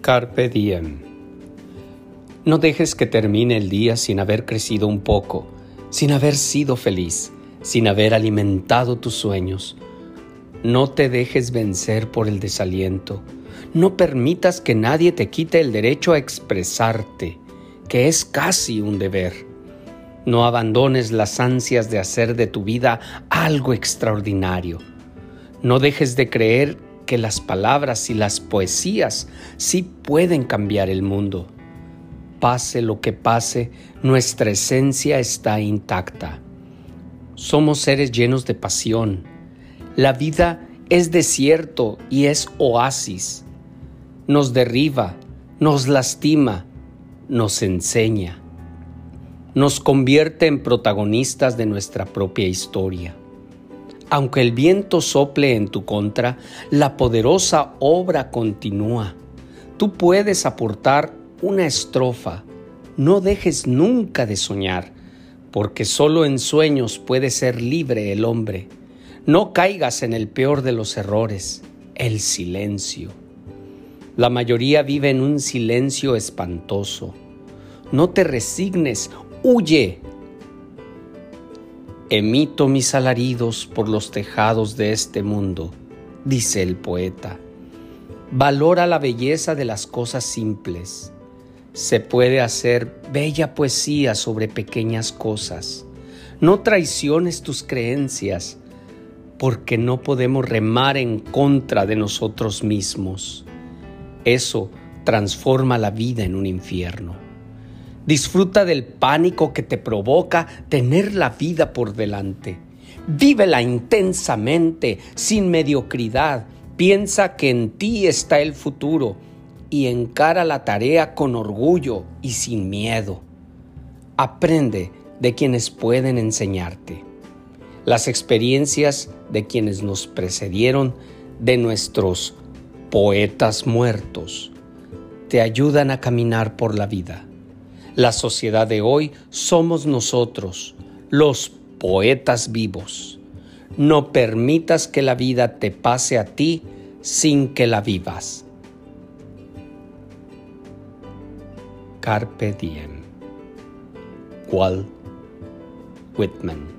Carpe diem. No dejes que termine el día sin haber crecido un poco, sin haber sido feliz, sin haber alimentado tus sueños. No te dejes vencer por el desaliento. No permitas que nadie te quite el derecho a expresarte, que es casi un deber. No abandones las ansias de hacer de tu vida algo extraordinario. No dejes de creer que las palabras y las poesías sí pueden cambiar el mundo. Pase lo que pase, nuestra esencia está intacta. Somos seres llenos de pasión. La vida es desierto y es oasis. Nos derriba, nos lastima, nos enseña. Nos convierte en protagonistas de nuestra propia historia. Aunque el viento sople en tu contra, la poderosa obra continúa. Tú puedes aportar una estrofa. No dejes nunca de soñar, porque solo en sueños puede ser libre el hombre. No caigas en el peor de los errores, el silencio. La mayoría vive en un silencio espantoso. No te resignes, huye Emito mis alaridos por los tejados de este mundo, dice el poeta. Valora la belleza de las cosas simples. Se puede hacer bella poesía sobre pequeñas cosas. No traiciones tus creencias, porque no podemos remar en contra de nosotros mismos. Eso transforma la vida en un infierno. Disfruta del pánico que te provoca tener la vida por delante. Vívela intensamente, sin mediocridad. Piensa que en ti está el futuro y encara la tarea con orgullo y sin miedo. Aprende de quienes pueden enseñarte. Las experiencias de quienes nos precedieron, de nuestros poetas muertos, te ayudan a caminar por la vida. La sociedad de hoy somos nosotros, los poetas vivos. No permitas que la vida te pase a ti sin que la vivas. Carpe diem. Walt Whitman